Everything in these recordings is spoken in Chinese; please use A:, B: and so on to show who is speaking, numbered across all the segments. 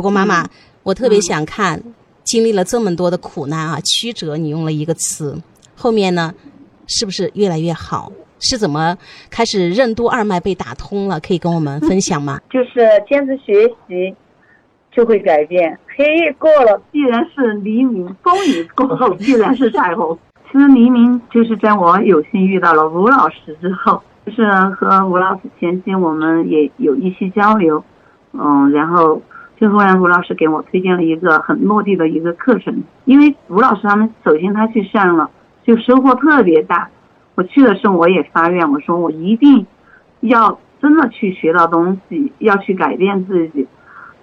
A: 不过妈妈，我特别想看，经历了这么多的苦难啊，曲折，你用了一个词，后面呢，是不是越来越好？是怎么开始任督二脉被打通了？可以跟我们分享吗？
B: 就是坚持学习，就会改变。黑夜过了，必然是黎明；风雨过后，必然是彩虹。其实黎明就是在我有幸遇到了吴老师之后，就是和吴老师前期我们也有一些交流，嗯，然后就忽然吴老师给我推荐了一个很落地的一个课程，因为吴老师他们首先他去上了，就收获特别大。我去的时候我也发愿，我说我一定要真的去学到东西，要去改变自己。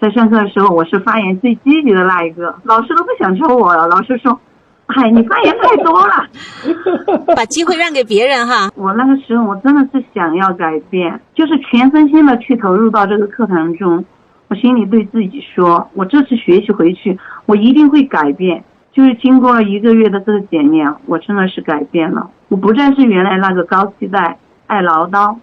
B: 在上课的时候，我是发言最积极的那一个，老师都不想抽我了。老师说：“嗨，你发言太多了，
A: 把机会让给别人哈。”
B: 我那个时候我真的是想要改变，就是全身心的去投入到这个课堂中。我心里对自己说：“我这次学习回去，我一定会改变。”就是经过了一个月的这个检验，我真的是改变了。我不再是原来那个高期待、爱唠叨、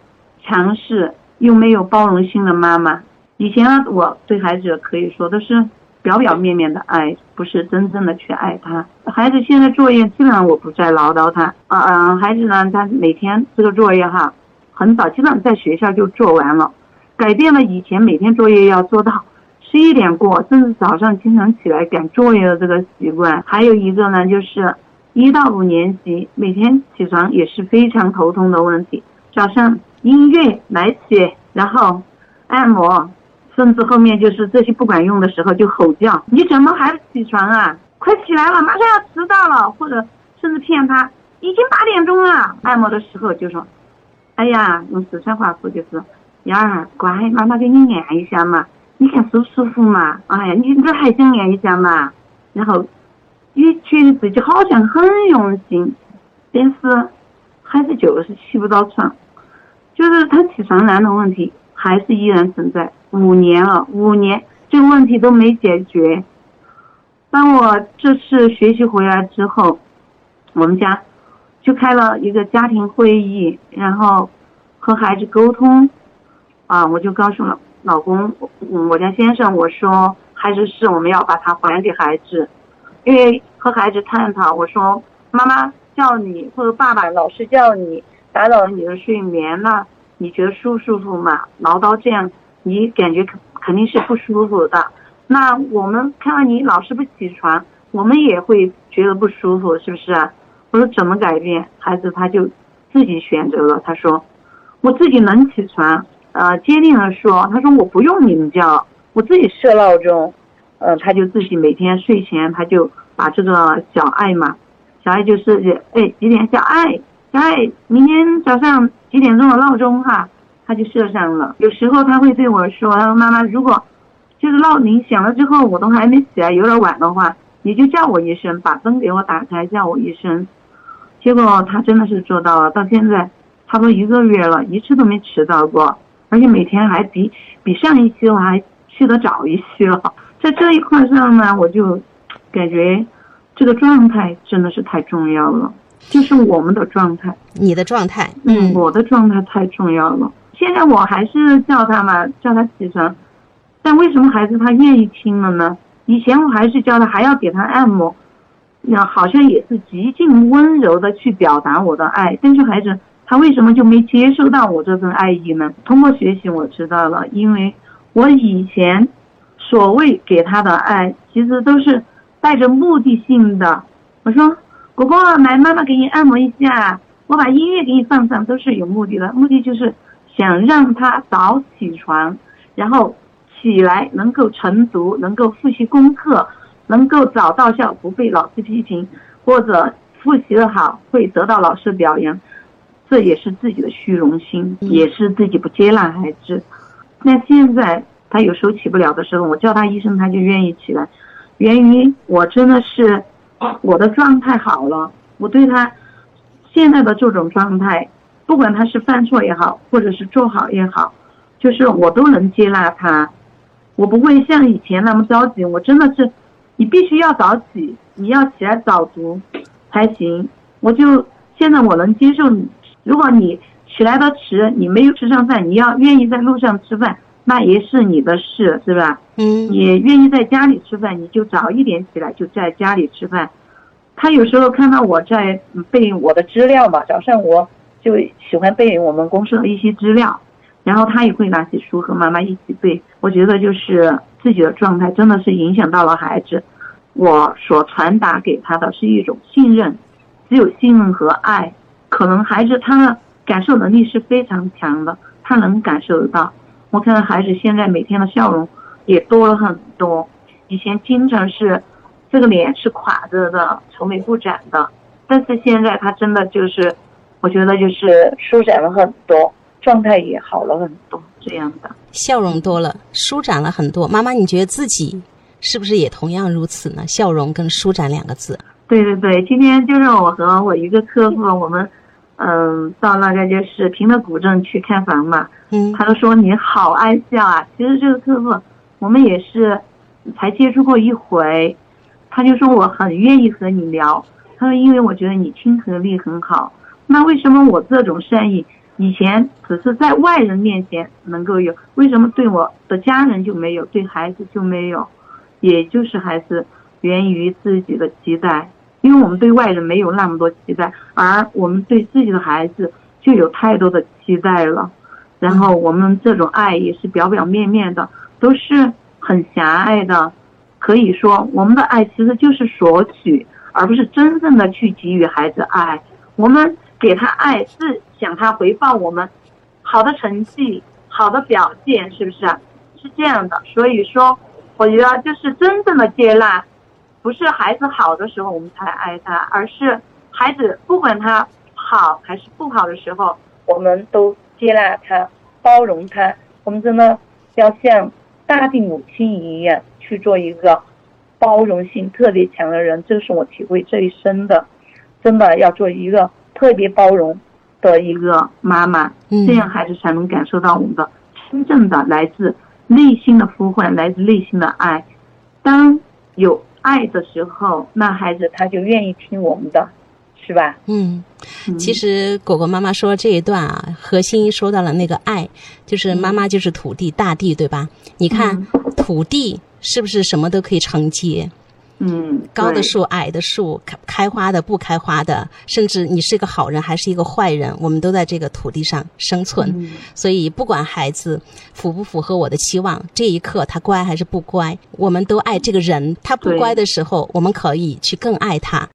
B: 强势又没有包容心的妈妈。以前呢，我对孩子可以说都是表表面面的爱，不是真正的去爱他。孩子现在作业基本上我不再唠叨他，啊啊，孩子呢，他每天这个作业哈，很早基本上在学校就做完了，改变了以前每天作业要做到。十一点过，甚至早上经常起来赶作业的这个习惯，还有一个呢，就是一到五年级每天起床也是非常头痛的问题。早上音乐来起，然后按摩，甚至后面就是这些不管用的时候就吼叫：“你怎么还不起床啊？快起来了，马上要迟到了！”或者甚至骗他已经八点钟了。按摩的时候就说：“哎呀，用四川话说就是幺儿乖，妈妈给你按一下嘛。”你看舒不舒服嘛？哎呀，你这还想按一下嘛？然后，你觉得自己好像很用心，但是孩子就是起不到床，就是他起床难的问题还是依然存在。五年了，五年这个问题都没解决。当我这次学习回来之后，我们家就开了一个家庭会议，然后和孩子沟通，啊，我就告诉了。老公，嗯，我家先生，我说孩子是我们要把它还给孩子，因为和孩子探讨，我说妈妈叫你或者爸爸老是叫你，打扰了你的睡眠了，你觉得舒不舒服嘛？唠叨这样，你感觉肯肯定是不舒服的。那我们看到你老是不起床，我们也会觉得不舒服，是不是？我说怎么改变？孩子他就自己选择了，他说我自己能起床。呃，坚定的说，他说我不用你们叫，我自己设闹钟，呃，他就自己每天睡前他就把这个小爱嘛，小爱就设计，哎，几点？小爱，小爱，明天早上几点钟的闹钟哈，他就设上了。有时候他会对我说，他说妈妈，如果就是闹铃响了之后我都还没起来，有点晚的话，你就叫我一声，把灯给我打开，叫我一声。结果他真的是做到了，到现在差不多一个月了，一次都没迟到过。而且每天还比比上一期我还去的早一些了，在这一块上呢，我就感觉这个状态真的是太重要了，就是我们的状态，
A: 你的状态，
B: 嗯，我的状态太重要了。现在我还是叫他嘛，叫他起床，但为什么孩子他愿意听了呢？以前我还是叫他，还要给他按摩，那好像也是极尽温柔的去表达我的爱，但是孩子。他为什么就没接受到我这份爱意呢？通过学习我知道了，因为我以前所谓给他的爱，其实都是带着目的性的。我说：“果果，来，妈妈给你按摩一下，我把音乐给你放上，都是有目的的。目的就是想让他早起床，然后起来能够晨读，能够复习功课，能够早到校不被老师批评，或者复习的好会得到老师表扬。”这也是自己的虚荣心，也是自己不接纳孩子。那现在他有时候起不了的时候，我叫他一声，他就愿意起来。源于我真的是我的状态好了，我对他现在的这种状态，不管他是犯错也好，或者是做好也好，就是我都能接纳他。我不会像以前那么着急。我真的是，你必须要早起，你要起来早读才行。我就现在我能接受你。如果你起来的迟，你没有吃上饭，你要愿意在路上吃饭，那也是你的事，是吧？
A: 嗯
B: 你愿意在家里吃饭，你就早一点起来，就在家里吃饭。他有时候看到我在嗯背我的资料嘛，早上我就喜欢背我们公司的一些资料，然后他也会拿起书和妈妈一起背。我觉得就是自己的状态真的是影响到了孩子，我所传达给他的是一种信任，只有信任和爱，可能孩子他的感受能力是非常强的，他能感受得到。我看到孩子现在每天的笑容也多了很多，以前经常是这个脸是垮着的，愁眉不展的，但是现在他真的就是，我觉得就是舒展了很多，状态也好了很多，这样的。
A: 笑容多了，舒展了很多。妈妈，你觉得自己是不是也同样如此呢？笑容跟舒展两个字。
B: 对对对，今天就是我和我一个客户，我们嗯到那个就是平乐古镇去看房嘛，
A: 嗯
B: 他就说你好爱笑啊。其实这个客户我们也是才接触过一回，他就说我很愿意和你聊。他说因为我觉得你亲和力很好。那为什么我这种善意以前只是在外人面前能够有，为什么对我的家人就没有，对孩子就没有？也就是还是源于自己的期待，因为我们对外人没有那么多期待，而我们对自己的孩子就有太多的期待了。然后我们这种爱也是表表面面的，都是很狭隘的。可以说，我们的爱其实就是索取，而不是真正的去给予孩子爱。我们给他爱是想他回报我们好的成绩、好的表现，是不是？是这样的。所以说，我觉得就是真正的接纳，不是孩子好的时候我们才爱他，而是孩子不管他好还是不好的时候，我们都接纳他、包容他。我们真的要像大地母亲一样去做一个包容性特别强的人，这是我体会最深的。真的要做一个特别包容的一个妈妈，这样孩子才能感受到我们的真正的来自内心的呼唤，来自内心的爱。当有爱的时候，那孩子他就愿意听我们的，是吧？
A: 嗯，
B: 嗯
A: 其实果果妈妈说这一段啊，核心说到了那个爱，就是妈妈就是土地、大地，对吧？你看土地是不是什么都可以承接？
B: 嗯，
A: 高的树、矮的树，开开花的、不开花的，甚至你是一个好人还是一个坏人，我们都在这个土地上生存。
B: 嗯
A: 所以，不管孩子符不符合我的期望，这一刻他乖还是不乖，我们都爱这个人。他不乖的时候，我们可以去更爱他。